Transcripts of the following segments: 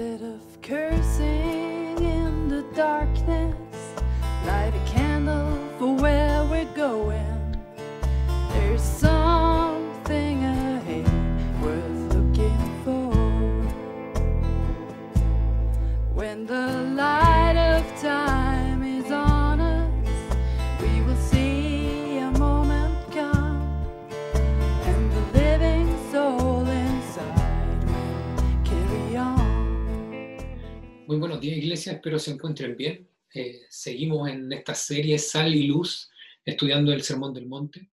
Instead of cursing in the darkness, light a candle for where we're going. There's something ahead worth looking for. When the light Muy buenos días, iglesia. Espero se encuentren bien. Eh, seguimos en esta serie Sal y Luz, estudiando el Sermón del Monte.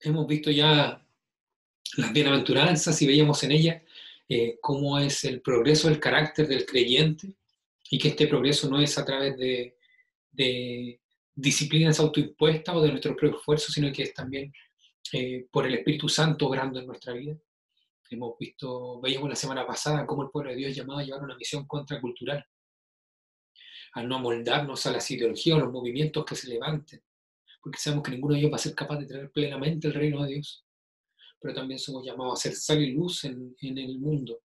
Hemos visto ya las bienaventuranzas y veíamos en ellas eh, cómo es el progreso del carácter del creyente y que este progreso no es a través de, disciplinas autoimpuestas o de nuestro propio esfuerzo, sino que es también eh, por el Espíritu Santo obrando en nuestra vida. Hemos visto, veíamos la semana pasada cómo el pueblo de Dios es llamado a llevar una misión contracultural, a no amoldarnos a las ideologías o los movimientos que se levanten, porque sabemos que ninguno de ellos va a ser capaz de traer plenamente el reino de Dios. Pero también somos llamados a ser sal y luz en, en el mundo.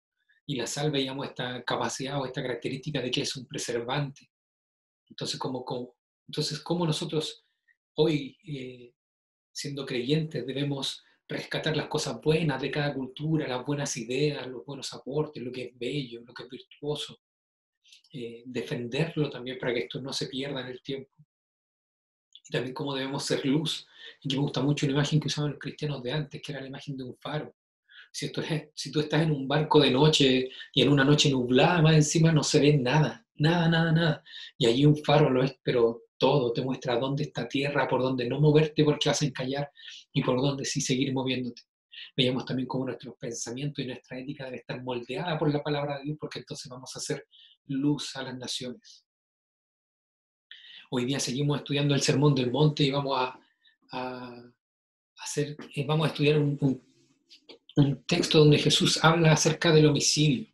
Y la sal veíamos esta capacidad o esta característica de que es un preservante. Entonces, ¿cómo, cómo, entonces, ¿cómo nosotros hoy, eh, siendo creyentes, debemos rescatar las cosas buenas de cada cultura, las buenas ideas, los buenos aportes, lo que es bello, lo que es virtuoso, eh, defenderlo también para que esto no se pierda en el tiempo. Y también cómo debemos ser luz. Y me gusta mucho una imagen que usaban los cristianos de antes, que era la imagen de un faro. Si, esto es, si tú estás en un barco de noche y en una noche nublada, más encima no se ve nada, nada, nada, nada. Y allí un faro lo es, pero todo te muestra dónde está tierra, por dónde no moverte porque vas a encallar y por dónde sí seguir moviéndote. Veíamos también cómo nuestros pensamientos y nuestra ética debe estar moldeada por la palabra de Dios, porque entonces vamos a hacer luz a las naciones. Hoy día seguimos estudiando el Sermón del Monte y vamos a, hacer, eh, vamos a estudiar un, un texto donde Jesús habla acerca del homicidio.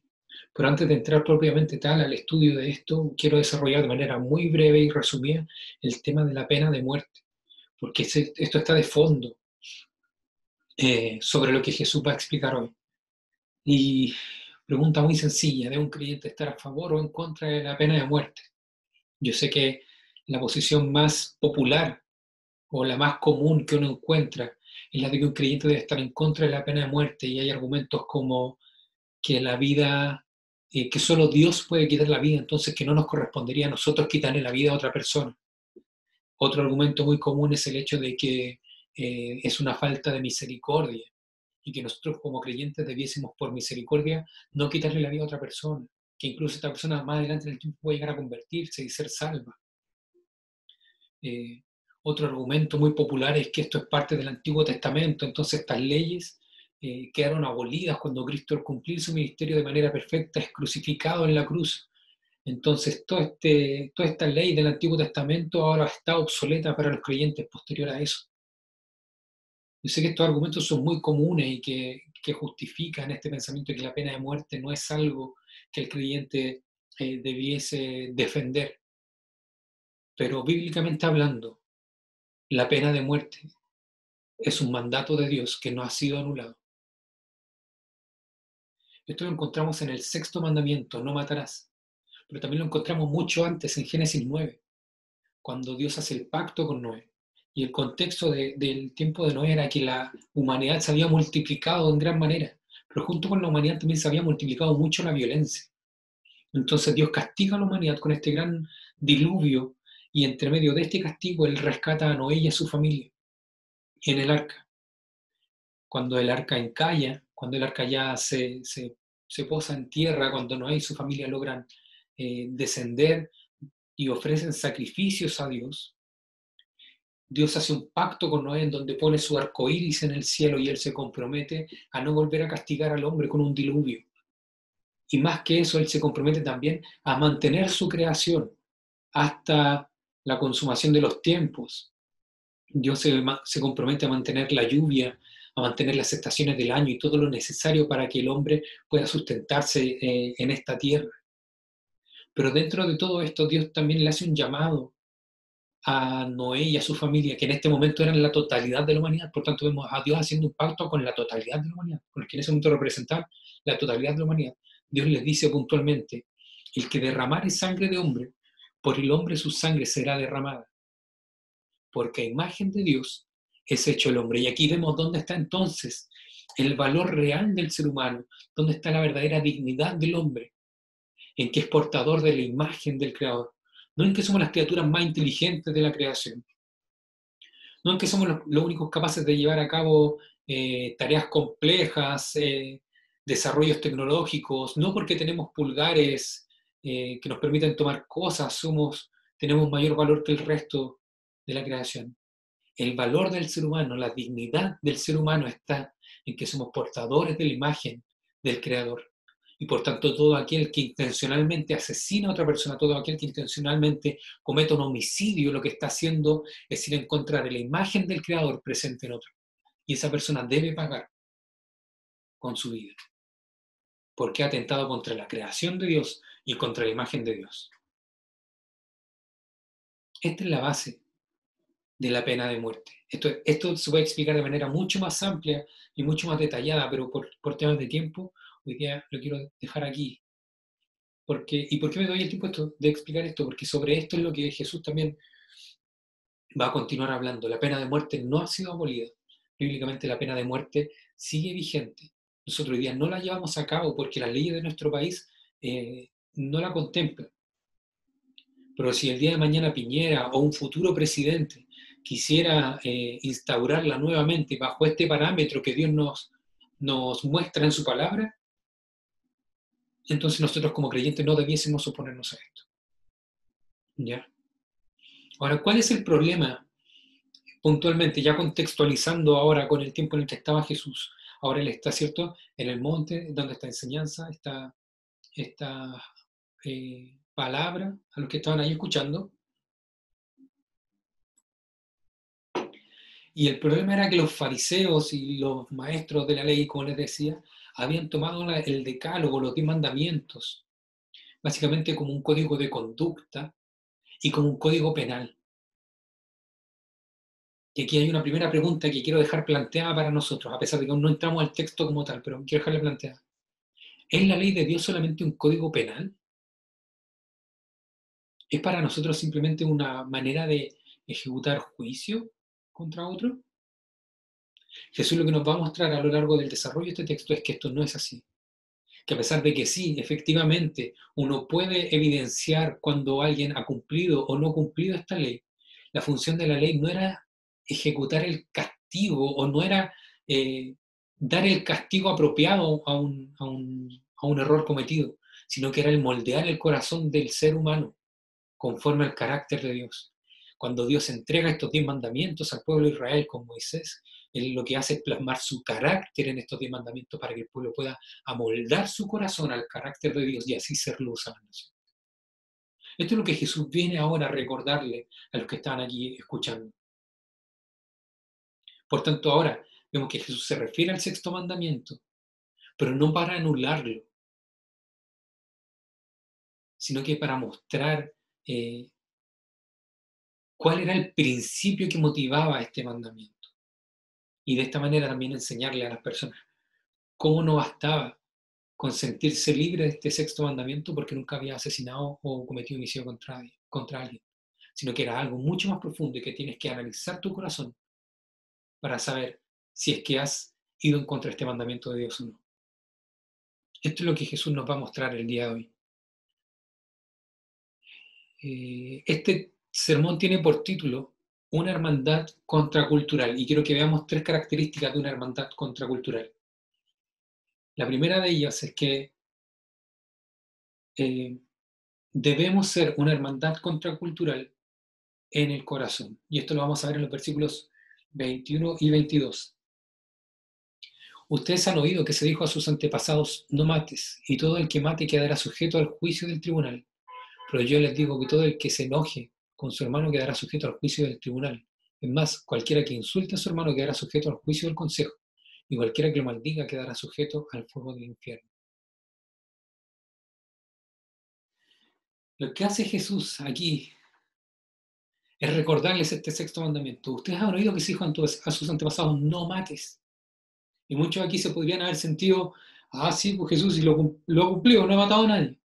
Pero antes de entrar propiamente tal al estudio de esto, quiero desarrollar de manera muy breve y resumida el tema de la pena de muerte, porque esto está de fondo eh, sobre lo que Jesús va a explicar hoy. Y pregunta muy sencilla, ¿debe un creyente estar a favor o en contra de la pena de muerte? Yo sé que la posición más popular o la más común que uno encuentra es la de que un creyente debe estar en contra de la pena de muerte y hay argumentos como que la vida, eh, que solo Dios puede quitar la vida, entonces que no nos correspondería a nosotros quitarle la vida a otra persona. Otro argumento muy común es el hecho de que eh, es una falta de misericordia y que nosotros como creyentes debiésemos por misericordia no quitarle la vida a otra persona, que incluso esta persona más adelante en el tiempo puede llegar a convertirse y ser salva. Eh, otro argumento muy popular es que esto es parte del Antiguo Testamento, entonces estas leyes eh, quedaron abolidas cuando Cristo al cumplir su ministerio de manera perfecta es crucificado en la cruz. Entonces todo este, toda esta ley del Antiguo Testamento ahora está obsoleta para los creyentes posterior a eso. Yo sé que estos argumentos son muy comunes y que, que justifican este pensamiento de que la pena de muerte no es algo que el creyente eh, debiese defender. Pero bíblicamente hablando, la pena de muerte es un mandato de Dios que no ha sido anulado. Esto lo encontramos en el sexto mandamiento, no matarás. Pero también lo encontramos mucho antes, en Génesis 9, cuando Dios hace el pacto con Noé. Y el contexto de, del tiempo de Noé era que la humanidad se había multiplicado en gran manera, pero junto con la humanidad también se había multiplicado mucho la violencia. Entonces Dios castiga a la humanidad con este gran diluvio y entre medio de este castigo él rescata a Noé y a su familia en el arca. Cuando el arca encalla, cuando el arca ya se, se, se posa en tierra, cuando Noé y su familia logran eh, descender y ofrecen sacrificios a Dios, Dios hace un pacto con Noé en donde pone su arco iris en el cielo y él se compromete a no volver a castigar al hombre con un diluvio. Y más que eso, él se compromete también a mantener su creación hasta la consumación de los tiempos. Dios se, se, compromete a mantener la lluvia, a mantener las estaciones del año y todo lo necesario para que el hombre pueda sustentarse eh, en esta tierra. Pero dentro de todo esto, Dios también le hace un llamado a Noé y a su familia, que en este momento eran la totalidad de la humanidad. Por tanto, vemos a Dios haciendo un pacto con la totalidad de la humanidad, con el que en ese momento representaba la totalidad de la humanidad. Dios les dice puntualmente, el que derramare sangre de hombre, por el hombre su sangre será derramada. Porque a imagen de Dios es hecho el hombre. Y aquí vemos dónde está entonces el valor real del ser humano, dónde está la verdadera dignidad del hombre, en que es portador de la imagen del Creador, no en que somos las criaturas más inteligentes de la creación, no en que somos los, únicos capaces de llevar a cabo eh, tareas complejas, eh, desarrollos tecnológicos, no porque tenemos pulgares eh, que nos permiten tomar cosas, somos, tenemos mayor valor que el resto de la creación. El valor del ser humano, la dignidad del ser humano está en que somos portadores de la imagen del Creador. Y por tanto, todo aquel que intencionalmente asesina a otra persona, todo aquel que intencionalmente comete un homicidio, lo que está haciendo es ir en contra de la imagen del Creador presente en otro. Y esa persona debe pagar con su vida. Porque ha atentado contra la creación de Dios y contra la imagen de Dios. Esta es la base de la pena de muerte. Esto, esto se puede explicar de manera mucho más amplia y mucho más detallada, pero por, por temas de tiempo, hoy día lo quiero dejar aquí. Porque, ¿Y por qué me doy el tiempo de explicar esto? Porque sobre esto es lo que Jesús también va a continuar hablando. La pena de muerte no ha sido abolida. Bíblicamente la pena de muerte sigue vigente. Nosotros hoy día no la llevamos a cabo porque las leyes de nuestro país eh, no la contemplan. Pero si el día de mañana Piñera o un futuro presidente quisiera eh, instaurarla nuevamente bajo este parámetro que Dios nos, nos muestra en su palabra, entonces nosotros como creyentes no debiésemos oponernos a esto. ¿Ya? Ahora, ¿cuál es el problema puntualmente, ya contextualizando ahora con el tiempo en el que estaba Jesús? Ahora él está, ¿cierto?, en el monte, donde está enseñanza, está esta eh, palabra a los que estaban ahí escuchando. Y el problema era que los fariseos y los maestros de la ley, como les decía, habían tomado el decálogo, los diez mandamientos, básicamente como un código de conducta y como un código penal. Y aquí hay una primera pregunta que quiero dejar planteada para nosotros, a pesar de que no entramos al texto como tal, pero quiero dejarle planteada. ¿Es la ley de Dios solamente un código penal? ¿Es para nosotros simplemente una manera de ejecutar juicio contra otro? Jesús lo que nos va a mostrar a lo largo del desarrollo de este texto es que esto no es así. Que a pesar de que sí, efectivamente, uno puede evidenciar cuando alguien ha cumplido o no cumplido esta ley, la función de la ley no era ejecutar el castigo o no era eh, dar el castigo apropiado a un, a, un, a un error cometido, sino que era el moldear el corazón del ser humano conforme al carácter de Dios. Cuando Dios entrega estos diez mandamientos al pueblo de Israel con Moisés, Él lo que hace es plasmar su carácter en estos diez mandamientos para que el pueblo pueda amoldar su corazón al carácter de Dios y así ser luz a la nación. Esto es lo que Jesús viene ahora a recordarle a los que están aquí escuchando. Por tanto, ahora vemos que Jesús se refiere al sexto mandamiento, pero no para anularlo, sino que para mostrar eh, cuál era el principio que motivaba este mandamiento. Y de esta manera también enseñarle a las personas cómo no bastaba con sentirse libre de este sexto mandamiento porque nunca había asesinado o cometido homicidio contra, contra alguien, sino que era algo mucho más profundo y que tienes que analizar tu corazón para saber si es que has ido en contra de este mandamiento de Dios o no. Esto es lo que Jesús nos va a mostrar el día de hoy. Eh, este sermón tiene por título Una hermandad contracultural y quiero que veamos tres características de una hermandad contracultural. La primera de ellas es que eh, debemos ser una hermandad contracultural en el corazón. Y esto lo vamos a ver en los versículos 21 y 22. Ustedes han oído que se dijo a sus antepasados, no mates, y todo el que mate quedará sujeto al juicio del tribunal. Pero yo les digo que todo el que se enoje con su hermano quedará sujeto al juicio del tribunal. Es más, cualquiera que insulte a su hermano quedará sujeto al juicio del consejo, y cualquiera que lo maldiga quedará sujeto al fuego del infierno. Lo que hace Jesús aquí es recordarles este sexto mandamiento. Ustedes han oído que se dijo a sus antepasados, no mates. Y muchos aquí se podrían haber sentido Ah, sí, pues Jesús lo, lo ha cumplido, no ha matado a nadie.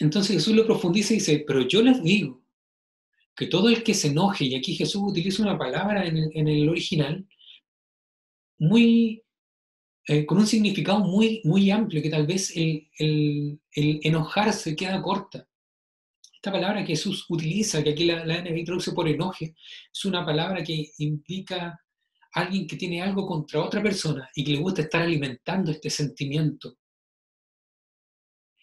Entonces Jesús lo profundiza y dice, pero yo les digo que todo el que se enoje, y aquí Jesús utiliza una palabra en el, original, muy, eh, con un significado muy, muy amplio, que tal vez el, enojarse queda corta. Esta palabra que Jesús utiliza, que aquí la, la traduce por enoje, es una palabra que implica alguien que tiene algo contra otra persona y que le gusta estar alimentando este sentimiento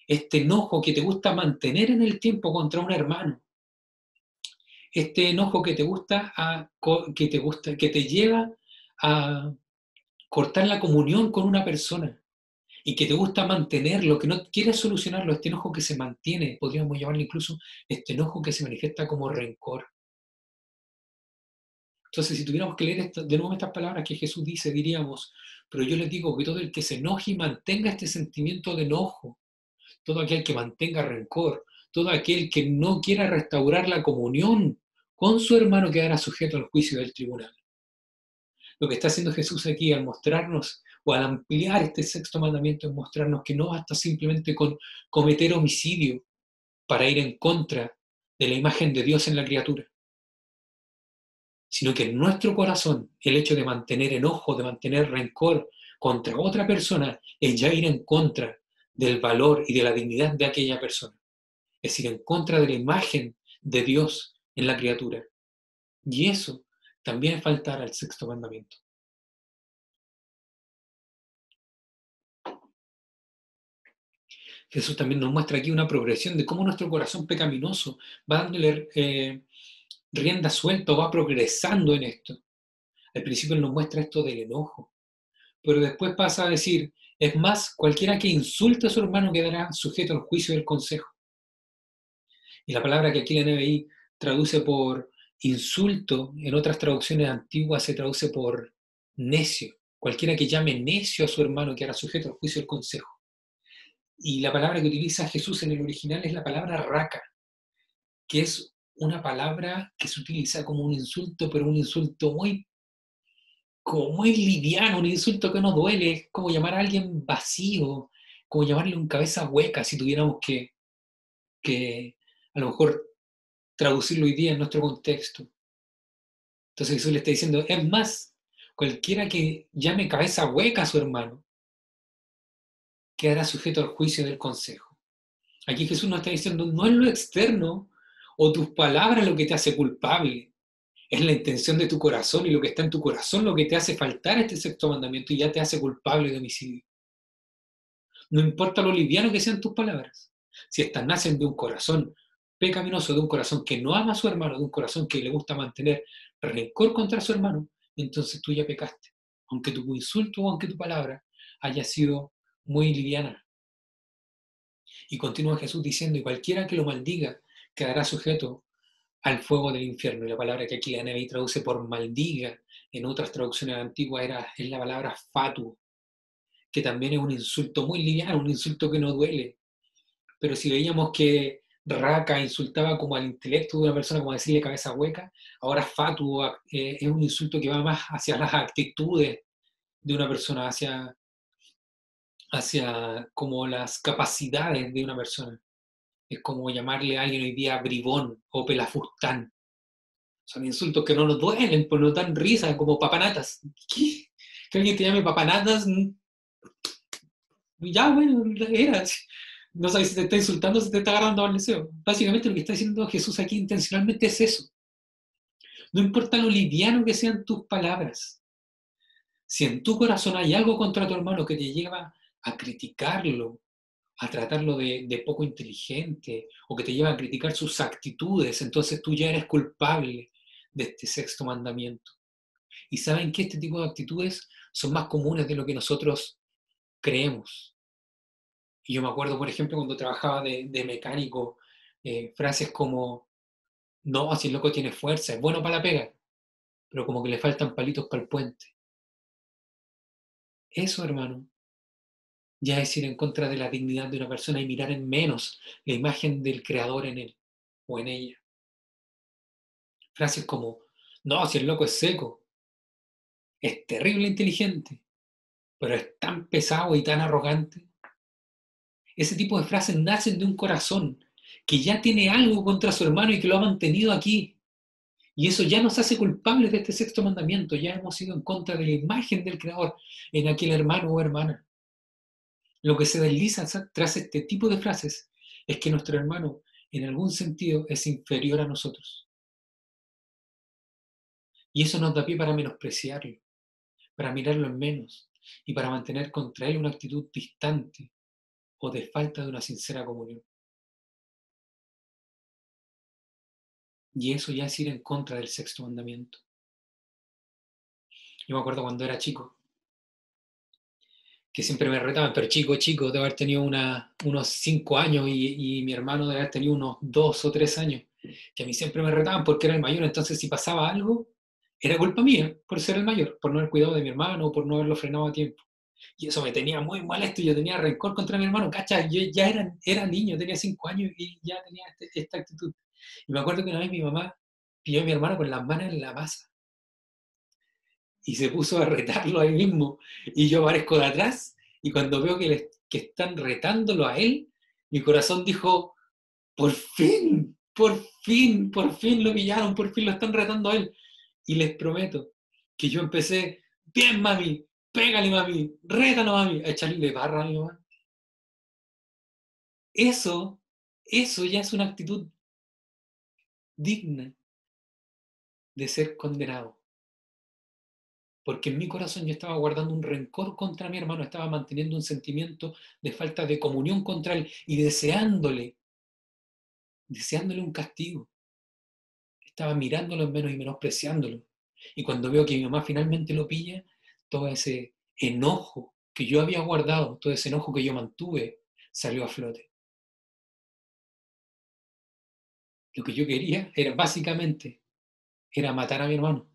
este enojo que te gusta mantener en el tiempo contra un hermano, este enojo que te gusta, a, que te gusta, que te lleva a cortar la comunión con una persona y que te gusta mantenerlo, que no quieres solucionarlo, este enojo que se mantiene, podríamos llamarlo incluso este enojo que se manifiesta como rencor. Entonces, si tuviéramos que leer de nuevo estas palabras que Jesús dice, diríamos, pero yo les digo que todo el que se enoje y mantenga este sentimiento de enojo, todo aquel que mantenga rencor, todo aquel que no quiera restaurar la comunión con su hermano quedará sujeto al juicio del tribunal. Lo que está haciendo Jesús aquí al mostrarnos o al ampliar este sexto mandamiento es mostrarnos que no basta simplemente con cometer homicidio para ir en contra de la imagen de Dios en la criatura, sino que en nuestro corazón el hecho de mantener enojo, de mantener rencor contra otra persona, es ya ir en contra del valor y de la dignidad de aquella persona. Es decir, en contra de la imagen de Dios en la criatura. Y eso también es faltar al sexto mandamiento. Jesús también nos muestra aquí una progresión de cómo nuestro corazón pecaminoso va dándole eh, rienda suelta va progresando en esto. Al principio nos muestra esto del enojo, pero después pasa a decir, es más, cualquiera que insulte a su hermano quedará sujeto al juicio del consejo. Y la palabra que aquí la NBI traduce por insulto, en otras traducciones antiguas se traduce por necio. Cualquiera que llame necio a su hermano quedará sujeto al juicio del consejo. Y la palabra que utiliza Jesús en el original es la palabra raca, que es una palabra que se utiliza como un insulto, pero un insulto muy como muy liviano, un insulto que no duele, es como llamar a alguien vacío, como llamarle un cabeza hueca si tuviéramos que, que a lo mejor traducirlo hoy día en nuestro contexto. Entonces Jesús le está diciendo, es más, cualquiera que llame cabeza hueca a su hermano, quedará sujeto al juicio del consejo. Aquí Jesús nos está diciendo, no es lo externo o tus palabras lo que te hace culpable, es la intención de tu corazón y lo que está en tu corazón lo que te hace faltar este sexto mandamiento y ya te hace culpable de homicidio. No importa lo liviano que sean tus palabras, si estas nacen de un corazón pecaminoso, de un corazón que no ama a su hermano, de un corazón que le gusta mantener rencor contra su hermano, entonces tú ya pecaste, aunque tu insulto o aunque tu palabra haya sido muy liviana. Y continúa Jesús diciendo, y cualquiera que lo maldiga quedará sujeto al fuego del infierno. Y la palabra que aquí la NBI traduce por maldiga, en otras traducciones antiguas era, es la palabra fatu, que también es un insulto muy liviano, un insulto que no duele. Pero si veíamos que Raka insultaba como al intelecto de una persona, como decirle cabeza hueca, ahora fatu eh, es un insulto que va más hacia las actitudes de una persona, hacia, hacia como las capacidades de una persona. Es como llamarle a alguien hoy día bribón o pelafustán. Son insultos que no nos duelen, pues nos dan risa, como papanatas. ¿Qué? Que alguien te llame papanatas. Ya, bueno, era. No sabes si te está insultando o si te está agarrando al deseo. Básicamente lo que está diciendo Jesús aquí intencionalmente es eso. No importa lo liviano que sean tus palabras. Si en tu corazón hay algo contra tu hermano que te lleva a criticarlo, a tratarlo de, poco inteligente o que te lleva a criticar sus actitudes, entonces tú ya eres culpable de este sexto mandamiento. Y saben que este tipo de actitudes son más comunes de lo que nosotros creemos. Y yo me acuerdo, por ejemplo, cuando trabajaba de, mecánico, eh, frases como, no, si el loco tiene fuerza, es bueno para la pega, pero como que le faltan palitos para el puente. Eso, hermano, ya es ir en contra de la dignidad de una persona y mirar en menos la imagen del creador en él o en ella. Frases como, no, si el loco es seco, es terrible inteligente, pero es tan pesado y tan arrogante. Ese tipo de frases nacen de un corazón que ya tiene algo contra su hermano y que lo ha mantenido aquí. Y eso ya nos hace culpables de este sexto mandamiento. Ya hemos ido en contra de la imagen del Creador en aquel hermano o hermana. Lo que se desliza tras este tipo de frases es que nuestro hermano, en algún sentido, es inferior a nosotros. Y eso nos da pie para menospreciarlo, para mirarlo en menos y para mantener contra él una actitud distante o de falta de una sincera comunión. Y eso ya es ir en contra del sexto mandamiento. Yo me acuerdo cuando era chico, que siempre me retaban, pero chico, chico, de haber tenido unos cinco años y, y, mi hermano de haber tenido unos dos o tres años, que a mí siempre me retaban porque era el mayor, entonces si pasaba algo, era culpa mía por ser el mayor, por no haber cuidado de mi hermano, por no haberlo frenado a tiempo. Y eso me tenía muy molesto, yo tenía rencor contra mi hermano, cacha, yo ya era, era niño, tenía cinco años y ya tenía este, esta actitud. Y me acuerdo que una vez mi mamá pilló a mi hermano con las manos en la masa y se puso a retarlo ahí mismo. Y yo aparezco de atrás y cuando veo que, que están retándolo a él, mi corazón dijo, por fin, por fin, por fin lo pillaron, por fin lo están retando a él. Y les prometo que yo empecé, bien mami, pégale mami, rétalo mami, a echarle barra a mi mamá. Eso, eso ya es una actitud digna de ser condenado. Porque en mi corazón yo estaba guardando un rencor contra mi hermano, estaba manteniendo un sentimiento de falta de comunión contra él y deseándole, deseándole un castigo. Estaba mirándolo en menos y menospreciándolo. Y cuando veo que mi mamá finalmente lo pilla, todo ese enojo que yo había guardado, todo ese enojo que yo mantuve, salió a flote. Lo que yo quería era básicamente era matar a mi hermano.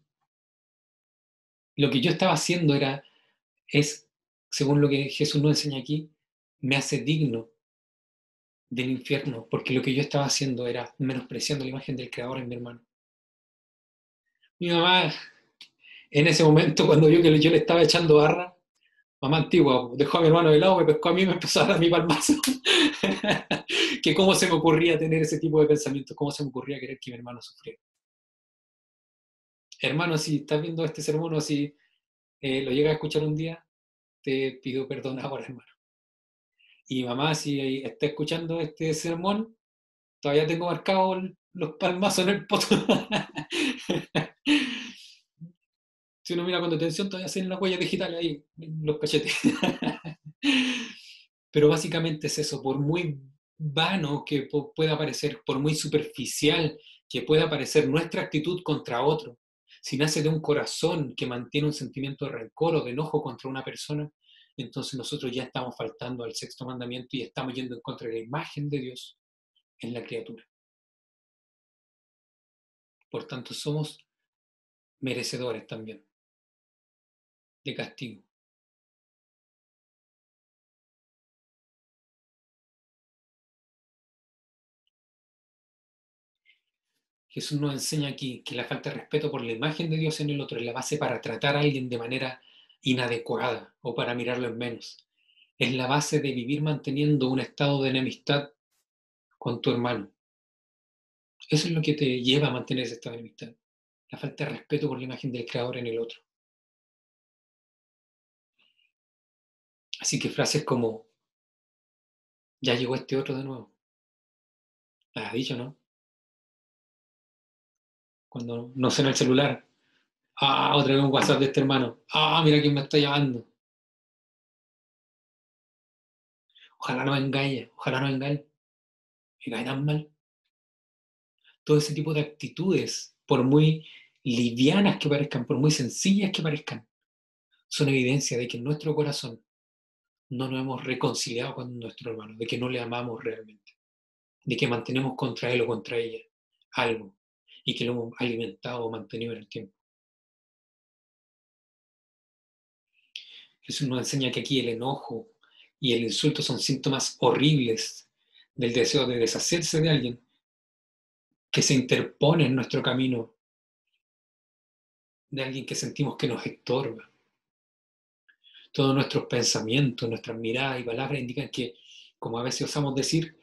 Lo que yo estaba haciendo era, es, según lo que Jesús nos enseña aquí, me hace digno del infierno, porque lo que yo estaba haciendo era menospreciando la imagen del Creador en mi hermano. Mi mamá, en ese momento, cuando vio que yo le estaba echando barra, mamá antigua, dejó a mi hermano de lado, me pescó a mí y me empezó a dar mi palmazo. que cómo se me ocurría tener ese tipo de pensamientos, cómo se me ocurría querer que mi hermano sufriera. Hermano, si estás viendo este sermón o si eh, lo llegas a escuchar un día, te pido perdón ahora, hermano. Y mamá, si está escuchando este sermón, todavía tengo marcado los palmazos en el poto. si uno mira con detención, todavía hacen las huellas digitales ahí, los cachetes. Pero básicamente es eso, por muy vano que pueda parecer, por muy superficial que pueda parecer nuestra actitud contra otro, si nace de un corazón que mantiene un sentimiento de rencor o de enojo contra una persona, entonces nosotros ya estamos faltando al sexto mandamiento y estamos yendo en contra de la imagen de Dios en la criatura. Por tanto, somos merecedores también de castigo. Jesús nos enseña aquí que la falta de respeto por la imagen de Dios en el otro es la base para tratar a alguien de manera inadecuada o para mirarlo en menos. Es la base de vivir manteniendo un estado de enemistad con tu hermano. Eso es lo que te lleva a mantener ese estado de enemistad. La falta de respeto por la imagen del Creador en el otro. Así que frases como, ya llegó este otro de nuevo. ¿Las has dicho, no? Cuando no suena el celular. Ah, otra vez un WhatsApp de este hermano. Ah, mira quién me está llamando. Ojalá no engañe, ojalá no engañe. Me cae tan mal. Todo ese tipo de actitudes, por muy livianas que parezcan, por muy sencillas que parezcan, son evidencia de que en nuestro corazón no nos hemos reconciliado con nuestro hermano, de que no le amamos realmente, de que mantenemos contra él o contra ella algo y que lo hemos alimentado o mantenido en el tiempo. Jesús nos enseña que aquí el enojo y el insulto son síntomas horribles del deseo de deshacerse de alguien que se interpone en nuestro camino, de alguien que sentimos que nos estorba. Todos nuestros pensamientos, nuestras miradas y palabras indican que, como a veces osamos decir,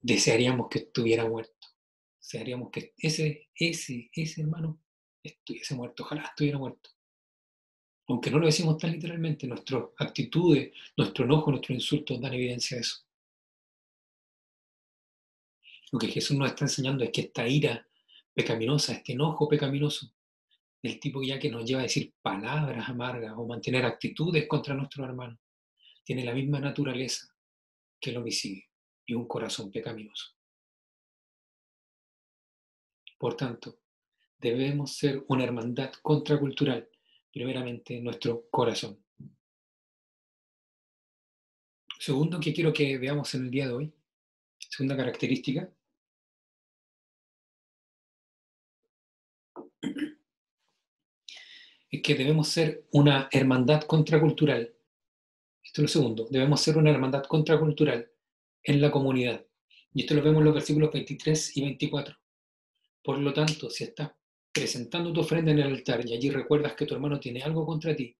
desearíamos que estuviera muerto. Desearíamos que ese, ese, ese hermano estuviese muerto. Ojalá estuviera muerto. Aunque no lo decimos tan literalmente, nuestras actitudes, nuestro enojo, nuestros insultos dan evidencia de eso. Lo que Jesús nos está enseñando es que esta ira pecaminosa, este enojo pecaminoso, el tipo ya que nos lleva a decir palabras amargas o mantener actitudes contra nuestro hermano, tiene la misma naturaleza que el homicidio y un corazón pecaminoso. Por tanto, debemos ser una hermandad contracultural, primeramente en nuestro corazón. Segundo que quiero que veamos en el día de hoy, segunda característica, es que debemos ser una hermandad contracultural. Esto es lo segundo, debemos ser una hermandad contracultural en la comunidad. Y esto lo vemos en los versículos 23 y 24. Por lo tanto, si estás presentando tu ofrenda en el altar y allí recuerdas que tu hermano tiene algo contra ti,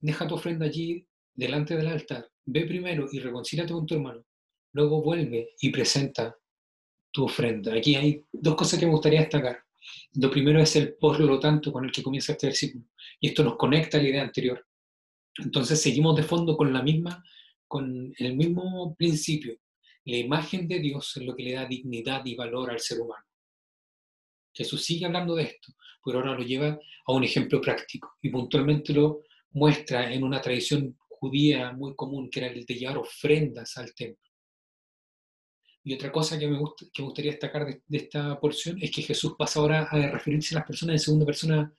deja tu ofrenda allí delante del altar, ve primero y reconcíliate con tu hermano, luego vuelve y presenta tu ofrenda. Aquí hay dos cosas que me gustaría destacar. Lo primero es el por lo tanto con el que comienza este versículo. Y esto nos conecta a la idea anterior. Entonces seguimos de fondo con la misma, con el mismo principio. La imagen de Dios es lo que le da dignidad y valor al ser humano. Jesús sigue hablando de esto, pero ahora lo lleva a un ejemplo práctico y puntualmente lo muestra en una tradición judía muy común, que era el de llevar ofrendas al templo. Y otra cosa que me, que gustaría destacar de, esta porción es que Jesús pasa ahora a referirse a las personas en segunda persona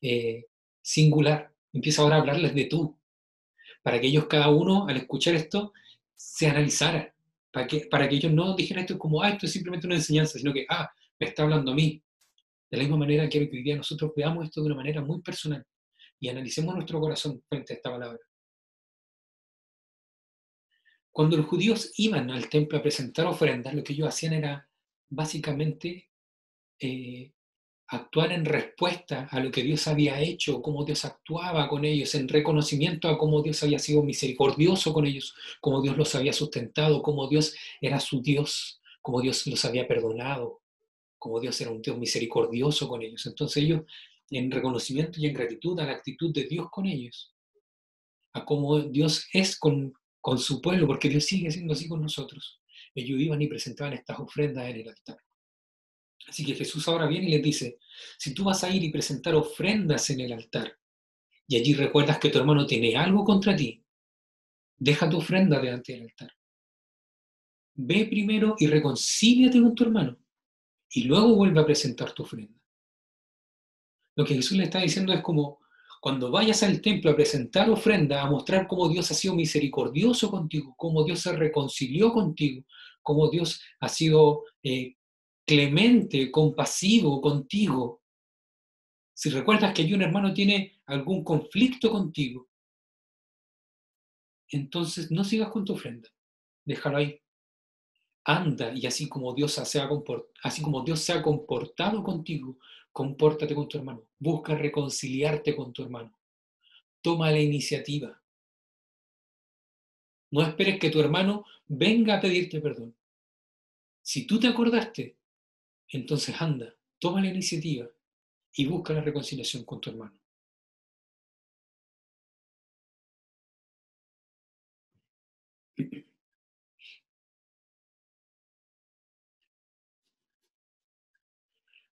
eh, singular. Empieza ahora a hablarles de tú, para que ellos cada uno, al escuchar esto, se analizara, para que, para que ellos no dijeran esto como, ah, esto es simplemente una enseñanza, sino que, ah, me está hablando a mí. De la misma manera quiero que hoy día nosotros veamos esto de una manera muy personal y analicemos nuestro corazón frente a esta palabra. Cuando los judíos iban al templo a presentar ofrendas, lo que ellos hacían era básicamente eh, actuar en respuesta a lo que Dios había hecho, cómo Dios actuaba con ellos, en reconocimiento a cómo Dios había sido misericordioso con ellos, cómo Dios los había sustentado, cómo Dios era su Dios, cómo Dios los había perdonado, cómo Dios era un Dios misericordioso con ellos. Entonces ellos, en reconocimiento y en gratitud a la actitud de Dios con ellos, a cómo Dios es con, con su pueblo, porque Dios sigue siendo así con nosotros. Ellos iban y presentaban estas ofrendas en el altar. Así que Jesús ahora viene y les dice, si tú vas a ir y presentar ofrendas en el altar, y allí recuerdas que tu hermano tiene algo contra ti, deja tu ofrenda delante del altar. Ve primero y reconcíliate con tu hermano, y luego vuelve a presentar tu ofrenda. Lo que Jesús le está diciendo es como, cuando vayas al templo a presentar ofrenda, a mostrar cómo Dios ha sido misericordioso contigo, cómo Dios se reconcilió contigo, cómo Dios ha sido eh, clemente, compasivo contigo. Si recuerdas que hay un hermano tiene algún conflicto contigo, entonces no sigas con tu ofrenda, déjalo ahí. Anda y así como Dios se ha, así como Dios se ha comportado contigo, compórtate con tu hermano, busca reconciliarte con tu hermano, toma la iniciativa. No esperes que tu hermano venga a pedirte perdón. Si tú te acordaste, entonces anda, toma la iniciativa y busca la reconciliación con tu hermano.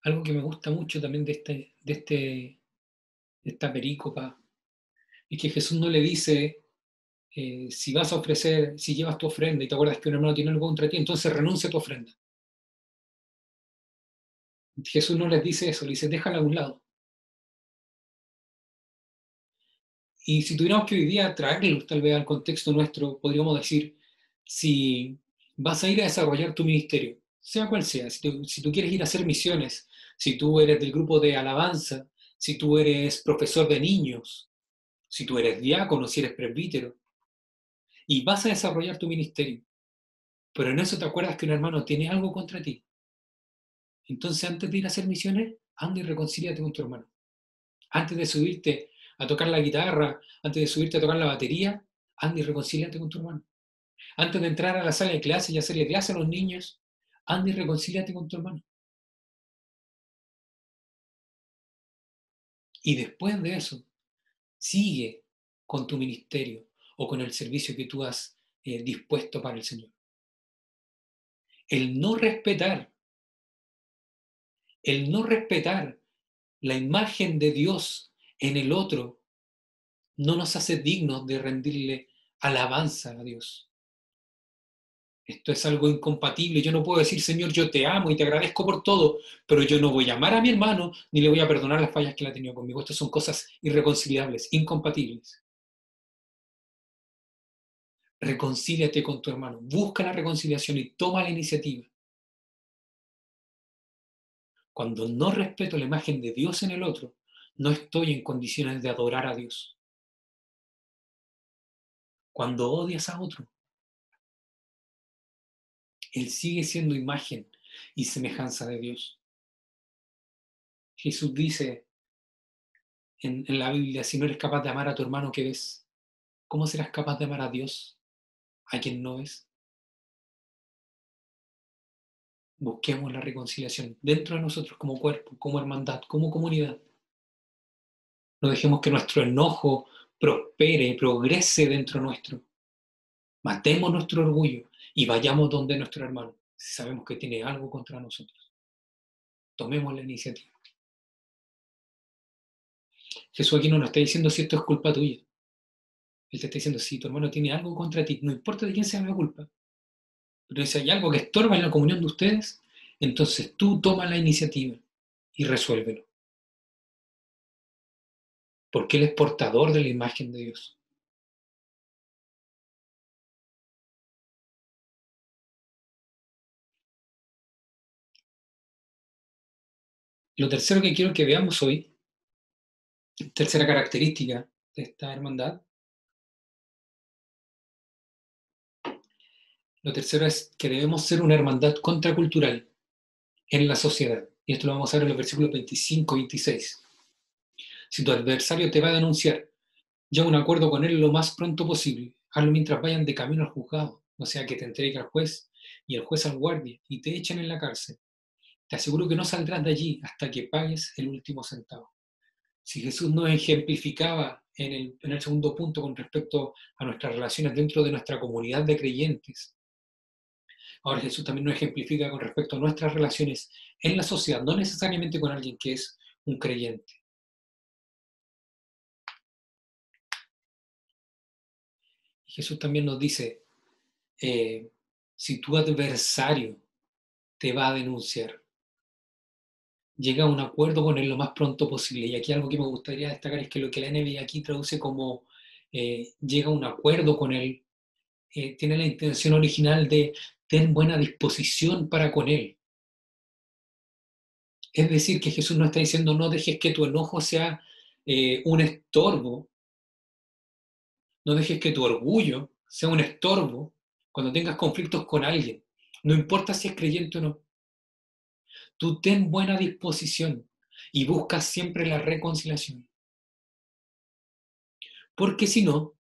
Algo que me gusta mucho también de, este, de, este, esta perícopa es que Jesús no le dice, eh, si vas a ofrecer, si llevas tu ofrenda y te acuerdas que un hermano tiene algo contra ti, entonces renuncia a tu ofrenda. Jesús no les dice eso, le dice, déjala a un lado. Y si tuviéramos que hoy día traerlo tal vez al contexto nuestro, podríamos decir, si vas a ir a desarrollar tu ministerio, sea cual sea, si tú quieres ir a hacer misiones, si tú eres del grupo de alabanza, si tú eres profesor de niños, si tú eres diácono, si eres presbítero, y vas a desarrollar tu ministerio, pero en eso te acuerdas que un hermano tiene algo contra ti. Entonces, antes de ir a hacer misiones, anda y reconcíliate con tu hermano. Antes de subirte a tocar la guitarra, antes de subirte a tocar la batería, anda y reconcíliate con tu hermano. Antes de entrar a la sala de clase y hacerle clase a los niños, anda y reconcíliate con tu hermano. Y después de eso, sigue con tu ministerio o con el servicio que tú has eh, dispuesto para el Señor. El no respetar, el no respetar la imagen de Dios en el otro no nos hace dignos de rendirle alabanza a Dios. Esto es algo incompatible. Yo no puedo decir, Señor, yo te amo y te agradezco por todo, pero yo no voy a amar a mi hermano ni le voy a perdonar las fallas que él ha tenido conmigo. Estas son cosas irreconciliables, incompatibles. Reconcíliate con tu hermano, busca la reconciliación y toma la iniciativa. Cuando no respeto la imagen de Dios en el otro, no estoy en condiciones de adorar a Dios. Cuando odias a otro, él sigue siendo imagen y semejanza de Dios. Jesús dice en, la Biblia, si no eres capaz de amar a tu hermano que ves, ¿cómo serás capaz de amar a Dios, a quien no ves? Busquemos la reconciliación dentro de nosotros como cuerpo, como hermandad, como comunidad. No dejemos que nuestro enojo prospere, progrese dentro nuestro. Matemos nuestro orgullo y vayamos donde nuestro hermano, si sabemos que tiene algo contra nosotros. Tomemos la iniciativa. Jesús aquí no nos está diciendo si esto es culpa tuya. Él te está diciendo, si tu hermano tiene algo contra ti, no importa de quién sea la culpa, pero si hay algo que estorba en la comunión de ustedes, entonces tú toma la iniciativa y resuélvelo. Porque Él es portador de la imagen de Dios. Lo tercero que quiero que veamos hoy, tercera característica de esta hermandad, lo tercero es que debemos ser una hermandad contracultural en la sociedad. Y esto lo vamos a ver en los versículos 25 y 26. Si tu adversario te va a denunciar, llega un acuerdo con él lo más pronto posible. Hazlo mientras vayan de camino al juzgado, o sea que te entregue al juez y el juez al guardia y te echen en la cárcel te aseguro que no saldrás de allí hasta que pagues el último centavo. Si Jesús nos ejemplificaba en el, segundo punto con respecto a nuestras relaciones dentro de nuestra comunidad de creyentes, ahora Jesús también nos ejemplifica con respecto a nuestras relaciones en la sociedad, no necesariamente con alguien que es un creyente. Jesús también nos dice, eh, si tu adversario te va a denunciar, llega a un acuerdo con él lo más pronto posible. Y aquí algo que me gustaría destacar es que lo que la NBI aquí traduce como eh, llega a un acuerdo con él, eh, tiene la intención original de tener buena disposición para con él. Es decir, que Jesús no está diciendo no dejes que tu enojo sea eh, un estorbo, no dejes que tu orgullo sea un estorbo cuando tengas conflictos con alguien, no importa si es creyente o no. Tú ten buena disposición y busca siempre la reconciliación. Porque si no,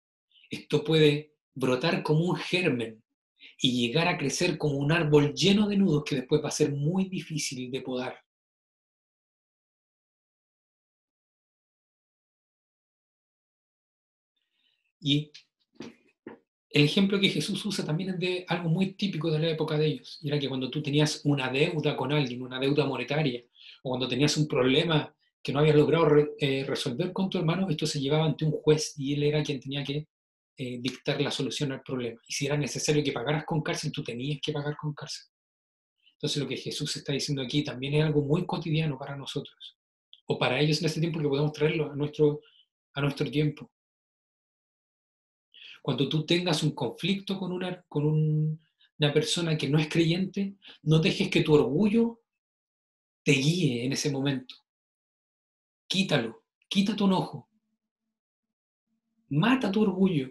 esto puede brotar como un germen y llegar a crecer como un árbol lleno de nudos que después va a ser muy difícil de podar. Y el ejemplo que Jesús usa también es de algo muy típico de la época de ellos, y era que cuando tú tenías una deuda con alguien, una deuda monetaria, o cuando tenías un problema que no habías logrado eh, resolver con tu hermano, esto se llevaba ante un juez y él era quien tenía que eh, dictar la solución al problema. Y si era necesario que pagaras con cárcel, tú tenías que pagar con cárcel. Entonces lo que Jesús está diciendo aquí también es algo muy cotidiano para nosotros, o para ellos en este tiempo que podemos traerlo a nuestro, a nuestro tiempo. Cuando tú tengas un conflicto con una, con una persona que no es creyente, no dejes que tu orgullo te guíe en ese momento. Quítalo, quita tu enojo. Mata tu orgullo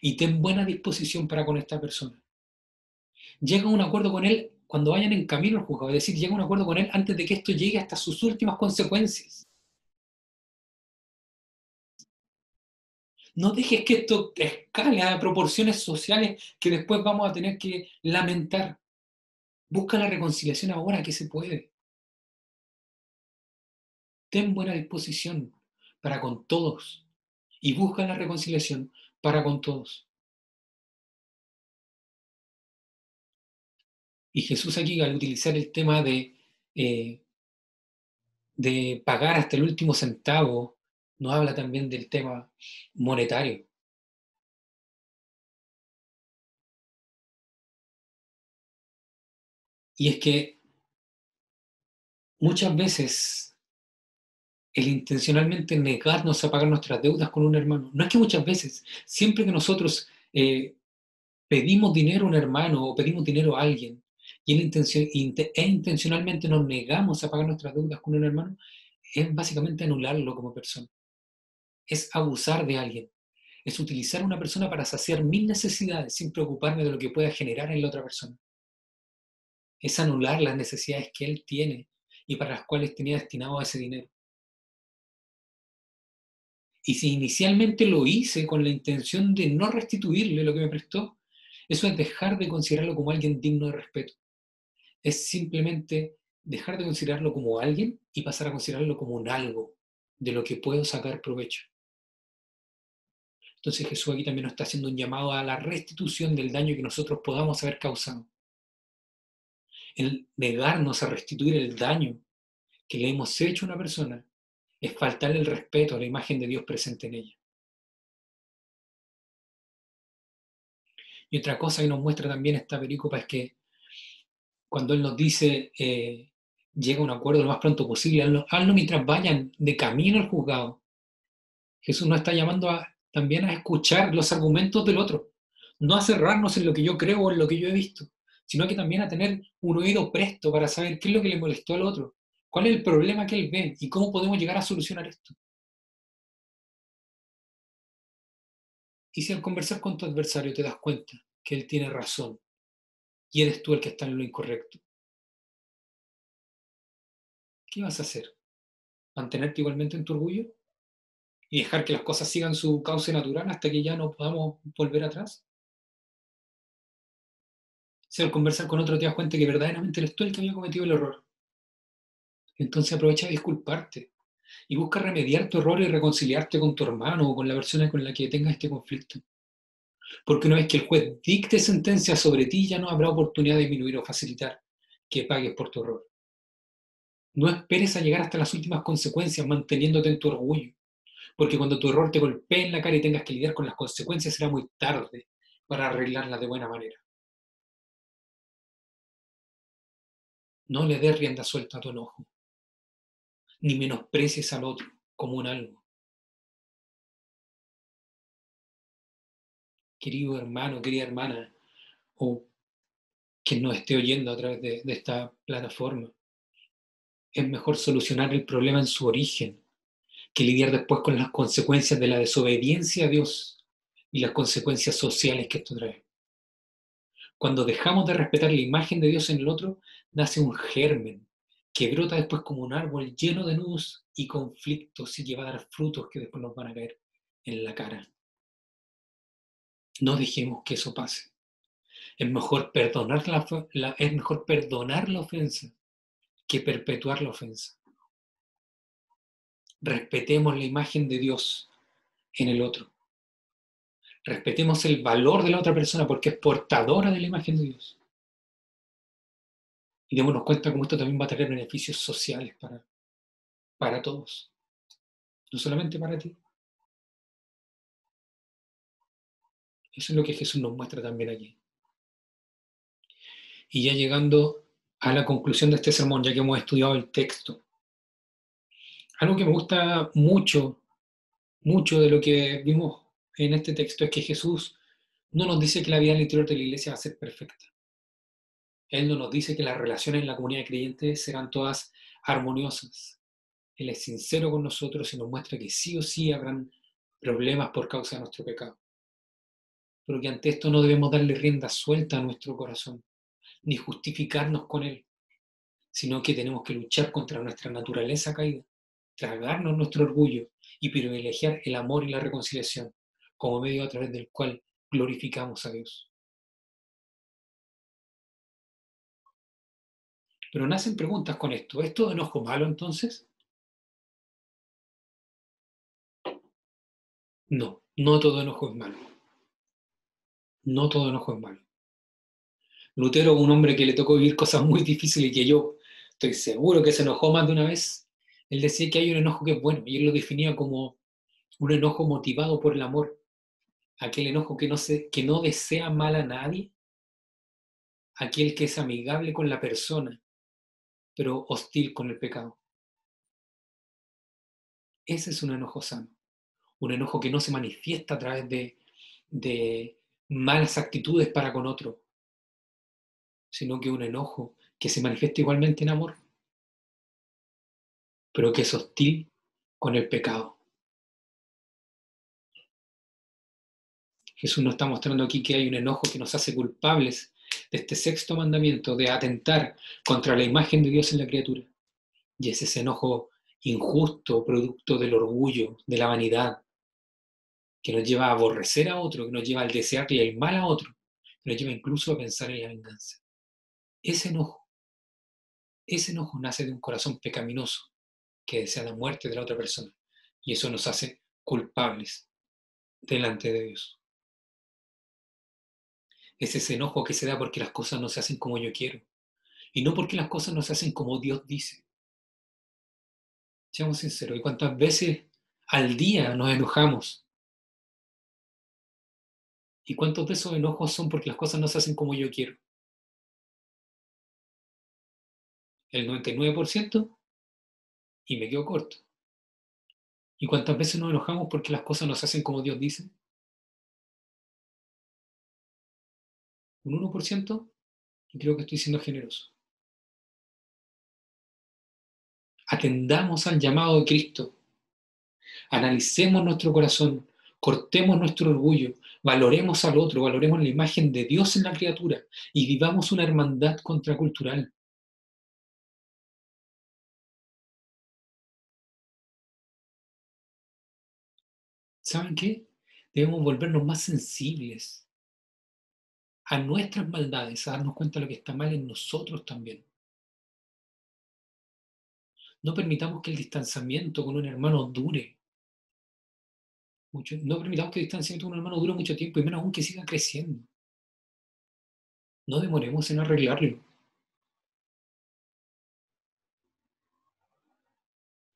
y ten buena disposición para con esta persona. Llega a un acuerdo con él cuando vayan en camino al juzgado, es decir, llega a un acuerdo con él antes de que esto llegue hasta sus últimas consecuencias. No dejes que esto escale a proporciones sociales que después vamos a tener que lamentar. Busca la reconciliación ahora que se puede. Ten buena disposición para con todos y busca la reconciliación para con todos. Y Jesús aquí al utilizar el tema de, eh, de pagar hasta el último centavo, nos habla también del tema monetario. Y es que muchas veces el intencionalmente negarnos a pagar nuestras deudas con un hermano, no es que muchas veces, siempre que nosotros eh, pedimos dinero a un hermano o pedimos dinero a alguien y intención, e intencionalmente nos negamos a pagar nuestras deudas con un hermano, es básicamente anularlo como persona. Es abusar de alguien. Es utilizar a una persona para saciar mis necesidades sin preocuparme de lo que pueda generar en la otra persona es anular las necesidades que él tiene y para las cuales tenía destinado ese dinero. Y si inicialmente lo hice con la intención de no restituirle lo que me prestó, eso es dejar de considerarlo como alguien digno de respeto. Es simplemente dejar de considerarlo como alguien y pasar a considerarlo como un algo de lo que puedo sacar provecho. Entonces Jesús aquí también nos está haciendo un llamado a la restitución del daño que nosotros podamos haber causado el negarnos a restituir el daño que le hemos hecho a una persona es faltarle el respeto a la imagen de Dios presente en ella. Y otra cosa que nos muestra también esta pericopa es que cuando Él nos dice, eh, llega a un acuerdo lo más pronto posible, hazlo, mientras vayan de camino al juzgado. Jesús nos está llamando a, también a escuchar los argumentos del otro, no a cerrarnos en lo que yo creo o en lo que yo he visto, sino que también a tener un oído presto para saber qué es lo que le molestó al otro, cuál es el problema que él ve y cómo podemos llegar a solucionar esto. Y si al conversar con tu adversario te das cuenta que él tiene razón y eres tú el que está en lo incorrecto, ¿qué vas a hacer? ¿Mantenerte igualmente en tu orgullo? ¿Y dejar que las cosas sigan su cauce natural hasta que ya no podamos volver atrás? si al conversar con otro te das cuenta que verdaderamente eres tú el que había cometido el error. Entonces aprovecha de disculparte y busca remediar tu error y reconciliarte con tu hermano o con la persona con la que tengas este conflicto. Porque una vez que el juez dicte sentencia sobre ti, ya no habrá oportunidad de disminuir o facilitar que pagues por tu error. No esperes a llegar hasta las últimas consecuencias manteniéndote en tu orgullo, porque cuando tu error te golpee en la cara y tengas que lidiar con las consecuencias será muy tarde para arreglarlas de buena manera. No le des rienda suelta a tu enojo, ni menosprecies al otro como un algo. Querido hermano, querida hermana, o quien nos esté oyendo a través de, de esta plataforma, es mejor solucionar el problema en su origen que lidiar después con las consecuencias de la desobediencia a Dios y las consecuencias sociales que esto trae. Cuando dejamos de respetar la imagen de Dios en el otro, nace un germen que brota después como un árbol lleno de nudos y conflictos y que va a dar frutos que después nos van a caer en la cara. No dejemos que eso pase. Es mejor perdonar la, es mejor perdonar la ofensa que perpetuar la ofensa. Respetemos la imagen de Dios en el otro. Respetemos el valor de la otra persona porque es portadora de la imagen de Dios. Y démonos cuenta cómo esto también va a traer beneficios sociales para, para todos, no solamente para ti. Eso es lo que Jesús nos muestra también allí. Y ya llegando a la conclusión de este sermón, ya que hemos estudiado el texto, algo que me gusta mucho, mucho de lo que vimos en este texto es que Jesús no nos dice que la vida el interior de la iglesia va a ser perfecta. Él no nos dice que las relaciones en la comunidad de creyentes serán todas armoniosas. Él es sincero con nosotros y nos muestra que sí o sí habrán problemas por causa de nuestro pecado. Pero que ante esto no debemos darle rienda suelta a nuestro corazón, ni justificarnos con él, sino que tenemos que luchar contra nuestra naturaleza caída, tragarnos nuestro orgullo y privilegiar el amor y la reconciliación como medio a través del cual glorificamos a Dios. Pero nacen preguntas con esto. ¿Es todo enojo malo entonces? No, no todo enojo es malo. No todo enojo es malo. Lutero, un hombre que le tocó vivir cosas muy difíciles y que yo estoy seguro que se enojó más de una vez, él decía que hay un enojo que es bueno y él lo definía como un enojo motivado por el amor, aquel enojo que no, desea mal a nadie, aquel que es amigable con la persona, pero hostil con el pecado. Ese es un enojo sano, un enojo que no se manifiesta a través de, de malas actitudes para con otro, sino que un enojo que se manifiesta igualmente en amor, pero que es hostil con el pecado. Jesús nos está mostrando aquí que hay un enojo que nos hace culpables de este sexto mandamiento, de atentar contra la imagen de Dios en la criatura. Y es ese enojo injusto, producto del orgullo, de la vanidad, que nos lleva a aborrecer a otro, que nos lleva al desearle el mal a otro, que nos lleva incluso a pensar en la venganza. Ese enojo, ese enojo nace de un corazón pecaminoso que desea la muerte de la otra persona. Y eso nos hace culpables delante de Dios. Es ese enojo que se da porque las cosas no se hacen como yo quiero. Y no porque las cosas no se hacen como Dios dice. Seamos sinceros, ¿y cuántas veces al día nos enojamos? ¿Y cuántos de esos enojos son porque las cosas no se hacen como yo quiero? el 99% y me quedo corto. ¿Y cuántas veces nos enojamos porque las cosas no se hacen como Dios dice? Un 1% y creo que estoy siendo generoso. Atendamos al llamado de Cristo. Analicemos nuestro corazón, cortemos nuestro orgullo, valoremos al otro, valoremos la imagen de Dios en la criatura y vivamos una hermandad contracultural. ¿Saben qué? Debemos volvernos más sensibles a nuestras maldades, a darnos cuenta de lo que está mal en nosotros también. No permitamos que el distanciamiento con un hermano dure. Mucho, no permitamos que el distanciamiento con un hermano dure mucho tiempo y menos aún que siga creciendo. No demoremos en arreglarlo.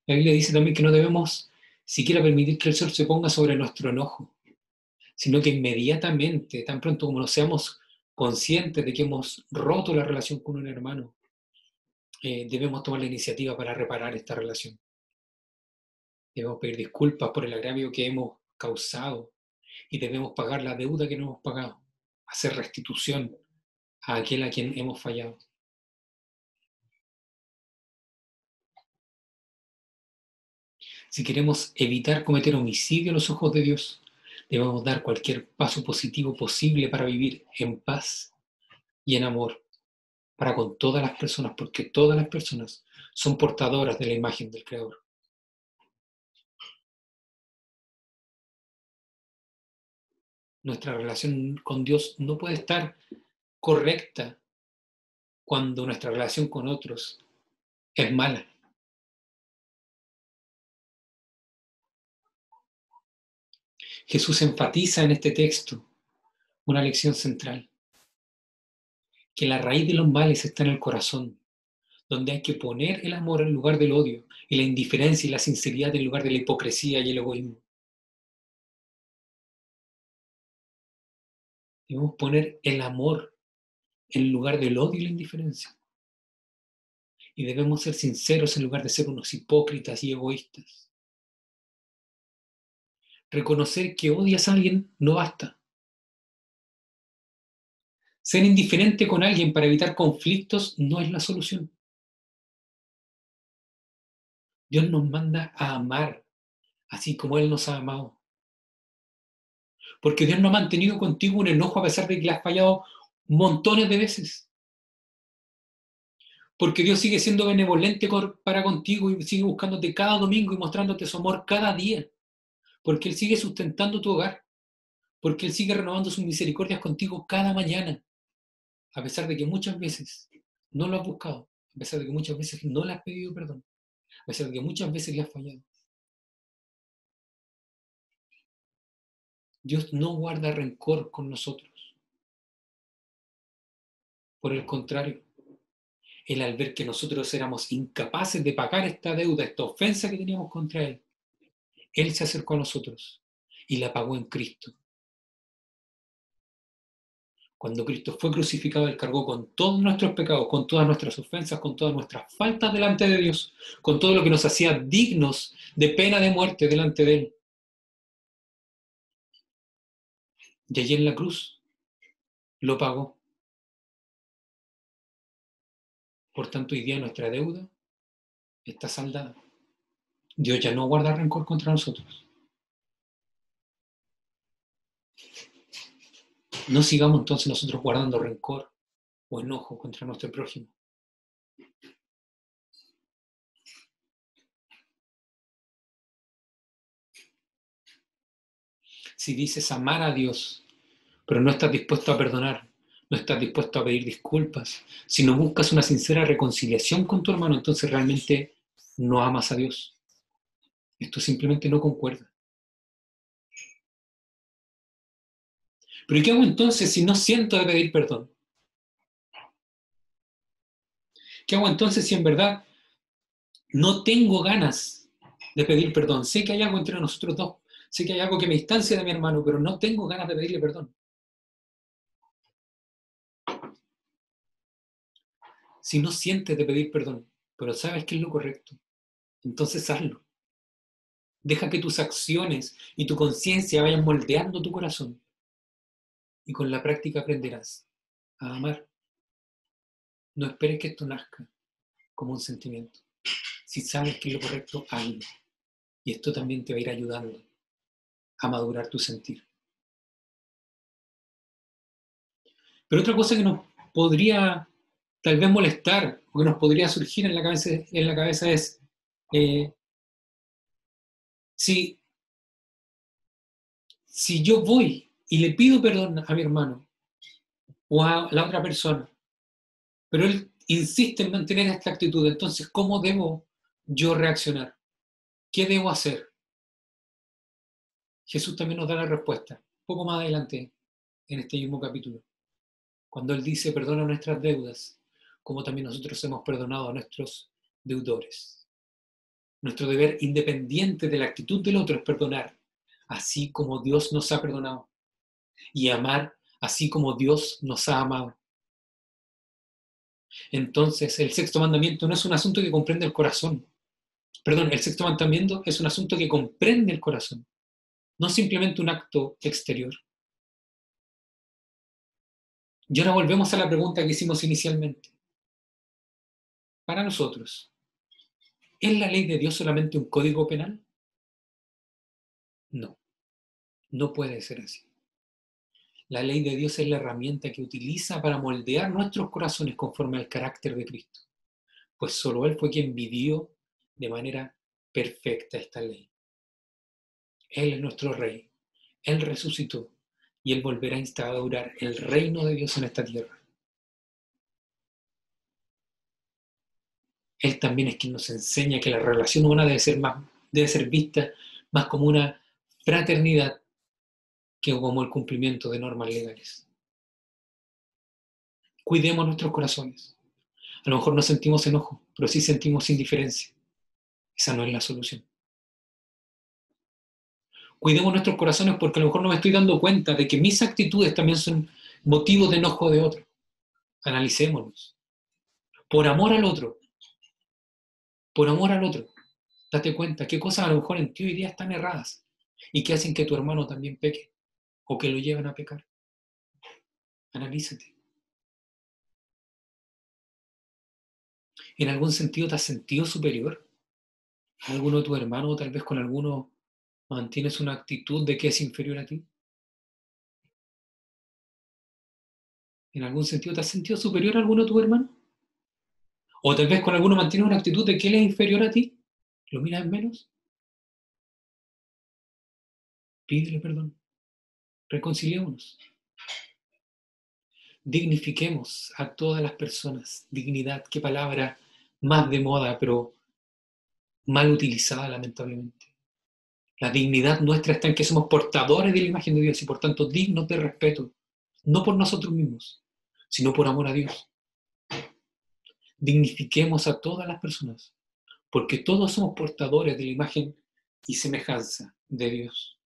La Biblia dice también que no debemos siquiera permitir que el sol se ponga sobre nuestro enojo, sino que inmediatamente, tan pronto como nos seamos conscientes de que hemos roto la relación con un hermano, eh, debemos tomar la iniciativa para reparar esta relación. Debemos pedir disculpas por el agravio que hemos causado y debemos pagar la deuda que no hemos pagado, hacer restitución a aquel a quien hemos fallado. Si queremos evitar cometer homicidio a los ojos de Dios, debemos dar cualquier paso positivo posible para vivir en paz y en amor para con todas las personas, porque todas las personas son portadoras de la imagen del Creador. Nuestra relación con Dios no puede estar correcta cuando nuestra relación con otros es mala. Jesús enfatiza en este texto una lección central, que la raíz de los males está en el corazón, donde hay que poner el amor en lugar del odio y la indiferencia y la sinceridad en lugar de la hipocresía y el egoísmo. Debemos poner el amor en lugar del odio y la indiferencia. Y debemos ser sinceros en lugar de ser unos hipócritas y egoístas. Reconocer que odias a alguien no basta. Ser indiferente con alguien para evitar conflictos no es la solución. Dios nos manda a amar así como Él nos ha amado. Porque Dios no ha mantenido contigo un enojo a pesar de que le has fallado montones de veces. Porque Dios sigue siendo benevolente para contigo y sigue buscándote cada domingo y mostrándote su amor cada día porque Él sigue sustentando tu hogar. Porque Él sigue renovando sus misericordias contigo cada mañana, a pesar de que muchas veces no lo has buscado, a pesar de que muchas veces no le has pedido perdón, a pesar de que muchas veces le has fallado. Dios no guarda rencor con nosotros. Por el contrario, Él al ver que nosotros éramos incapaces de pagar esta deuda, esta ofensa que teníamos contra Él, Él se acercó a nosotros y la pagó en Cristo. Cuando Cristo fue crucificado, Él cargó con todos nuestros pecados, con todas nuestras ofensas, con todas nuestras faltas delante de Dios, con todo lo que nos hacía dignos de pena de muerte delante de Él. Y allí en la cruz lo pagó. Por tanto, hoy día nuestra deuda está saldada. Dios ya no guarda rencor contra nosotros. No sigamos entonces nosotros guardando rencor o enojo contra nuestro prójimo. Si dices amar a Dios, pero no estás dispuesto a perdonar, no estás dispuesto a pedir disculpas, si no buscas una sincera reconciliación con tu hermano, entonces realmente no amas a Dios. Esto simplemente no concuerda. Pero ¿qué hago entonces si no siento de pedir perdón? ¿Qué hago entonces si en verdad no tengo ganas de pedir perdón? Sé que hay algo entre nosotros dos, sé que hay algo que me distancia de mi hermano, pero no tengo ganas de pedirle perdón. Si no sientes de pedir perdón, pero sabes que es lo correcto, entonces hazlo. Deja que tus acciones y tu conciencia vayan moldeando tu corazón. Y con la práctica aprenderás a amar. No esperes que esto nazca como un sentimiento. Si sabes que es lo correcto, hazlo. Y esto también te va a ir ayudando a madurar tu sentir. Pero otra cosa que nos podría tal vez molestar o que nos podría surgir en la cabeza, en la cabeza es, eh, si, si yo voy y le pido perdón a mi hermano o a la otra persona, pero él insiste en mantener esta actitud, entonces, ¿cómo debo yo reaccionar? ¿Qué debo hacer? Jesús también nos da la respuesta, poco más adelante en este mismo capítulo, cuando Él dice, perdona nuestras deudas, como también nosotros hemos perdonado a nuestros deudores. Nuestro deber independiente de la actitud del otro es perdonar, así como Dios nos ha perdonado, y amar así como Dios nos ha amado. Entonces, el sexto mandamiento no es un asunto que comprende el corazón. Perdón, el sexto mandamiento es un asunto que comprende el corazón, no simplemente un acto exterior. Y ahora volvemos a la pregunta que hicimos inicialmente. Para nosotros, ¿Es la ley de Dios solamente un código penal? No, no puede ser así. La ley de Dios es la herramienta que utiliza para moldear nuestros corazones conforme al carácter de Cristo, pues solo Él fue quien vivió de manera perfecta esta ley. Él es nuestro Rey, Él resucitó y Él volverá a instaurar el reino de Dios en esta tierra. Él también es quien nos enseña que la relación humana debe ser, vista más como una fraternidad que como el cumplimiento de normas legales. Cuidemos nuestros corazones. A lo mejor no sentimos enojo, pero sí sentimos indiferencia. Esa no es la solución. Cuidemos nuestros corazones porque a lo mejor no me estoy dando cuenta de que mis actitudes también son motivos de enojo de otro. Analicémonos. Por amor al otro, por amor al otro. Date cuenta qué cosas a lo mejor en ti hoy día están erradas y que hacen que tu hermano también peque o que lo lleven a pecar. Analízate. ¿En algún sentido te has sentido superior? ¿A alguno de tus hermanos o tal vez con alguno mantienes una actitud de que es inferior a ti? ¿En algún sentido te has sentido superior a alguno de tus hermanos? O tal vez con alguno mantienes una actitud de que él es inferior a ti. ¿Lo miras en menos? Pídele perdón. Reconciliémonos. Dignifiquemos a todas las personas. Dignidad, qué palabra más de moda, pero mal utilizada lamentablemente. La dignidad nuestra está en que somos portadores de la imagen de Dios y por tanto dignos de respeto, no por nosotros mismos, sino por amor a Dios. Dignifiquemos a todas las personas, porque todos somos portadores de la imagen y semejanza de Dios.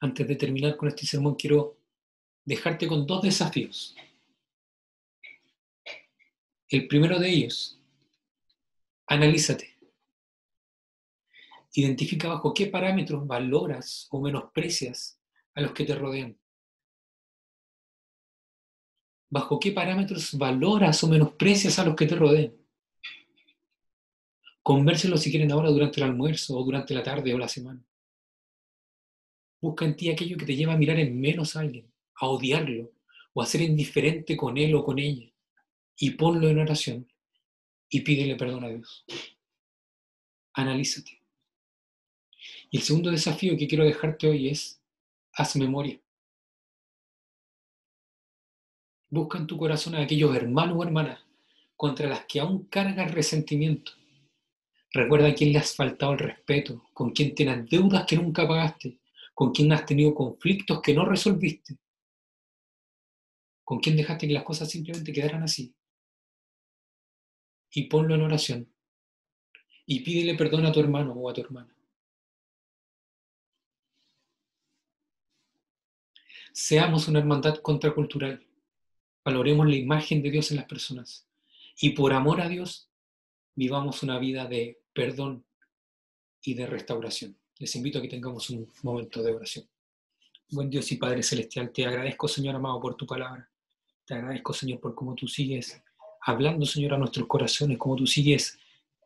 Antes de terminar con este sermón, quiero dejarte con dos desafíos. El primero de ellos, analízate. Identifica bajo qué parámetros valoras o menosprecias a los que te rodean. ¿Bajo qué parámetros valoras o menosprecias a los que te rodean? Convérselo si quieren ahora durante el almuerzo o durante la tarde o la semana. Busca en ti aquello que te lleva a mirar en menos a alguien, a odiarlo o a ser indiferente con él o con ella. Y ponlo en oración y pídele perdón a Dios. Analízate. Y el segundo desafío que quiero dejarte hoy es, haz memoria. Busca en tu corazón a aquellos hermanos o hermanas contra las que aún cargas resentimiento. Recuerda a quién le has faltado el respeto, con quién tienes deudas que nunca pagaste, con quién has tenido conflictos que no resolviste, con quién dejaste que las cosas simplemente quedaran así. Y ponlo en oración. Y pídele perdón a tu hermano o a tu hermana. Seamos una hermandad contracultural valoremos la imagen de Dios en las personas y por amor a Dios vivamos una vida de perdón y de restauración. Les invito a que tengamos un momento de oración. Buen Dios y Padre Celestial, te agradezco, Señor amado, por tu palabra. Te agradezco, Señor, por cómo tú sigues hablando, Señor, a nuestros corazones, cómo tú sigues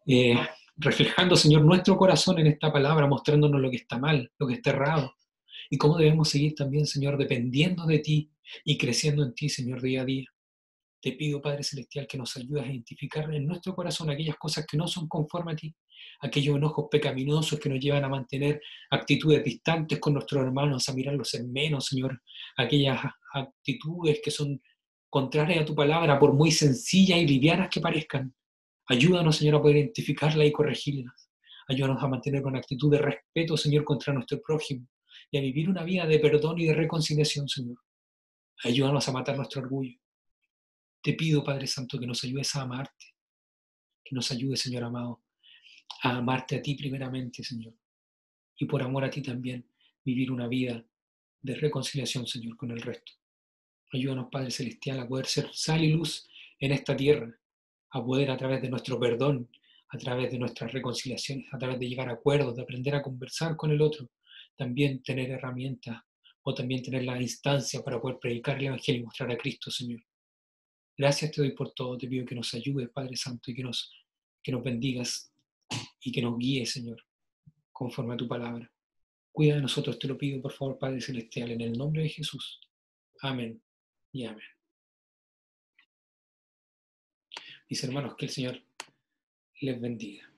eh, reflejando, Señor, nuestro corazón en esta palabra, mostrándonos lo que está mal, lo que está errado, y cómo debemos seguir también, Señor, dependiendo de ti y creciendo en ti, Señor, día a día. Te pido, Padre Celestial, que nos ayudes a identificar en nuestro corazón aquellas cosas que no son conformes a ti, aquellos enojos pecaminosos que nos llevan a mantener actitudes distantes con nuestros hermanos, a mirarlos en menos, Señor, aquellas actitudes que son contrarias a tu palabra, por muy sencillas y livianas que parezcan. Ayúdanos, Señor, a poder identificarlas y corregirlas. Ayúdanos a mantener con actitud de respeto, Señor, contra nuestro prójimo y a vivir una vida de perdón y de reconciliación, Señor. Ayúdanos a matar nuestro orgullo. Te pido, Padre Santo, que nos ayudes a amarte, que nos ayudes, Señor amado, a amarte a ti primeramente, Señor, y por amor a ti también vivir una vida de reconciliación, Señor, con el resto. Ayúdanos, Padre Celestial, a poder ser sal y luz en esta tierra, a poder a través de nuestro perdón, a través de nuestras reconciliaciones, a través de llegar a acuerdos, de aprender a conversar con el otro, también tener herramientas o también tener la instancia para poder predicar el Evangelio y mostrar a Cristo, Señor. Gracias te doy por todo, te pido que nos ayudes, Padre Santo, y que nos, que nos bendigas y que nos guíes, Señor, conforme a tu palabra. Cuida de nosotros, te lo pido, por favor, Padre Celestial, en el nombre de Jesús. Amén y amén. Mis hermanos, que el Señor les bendiga.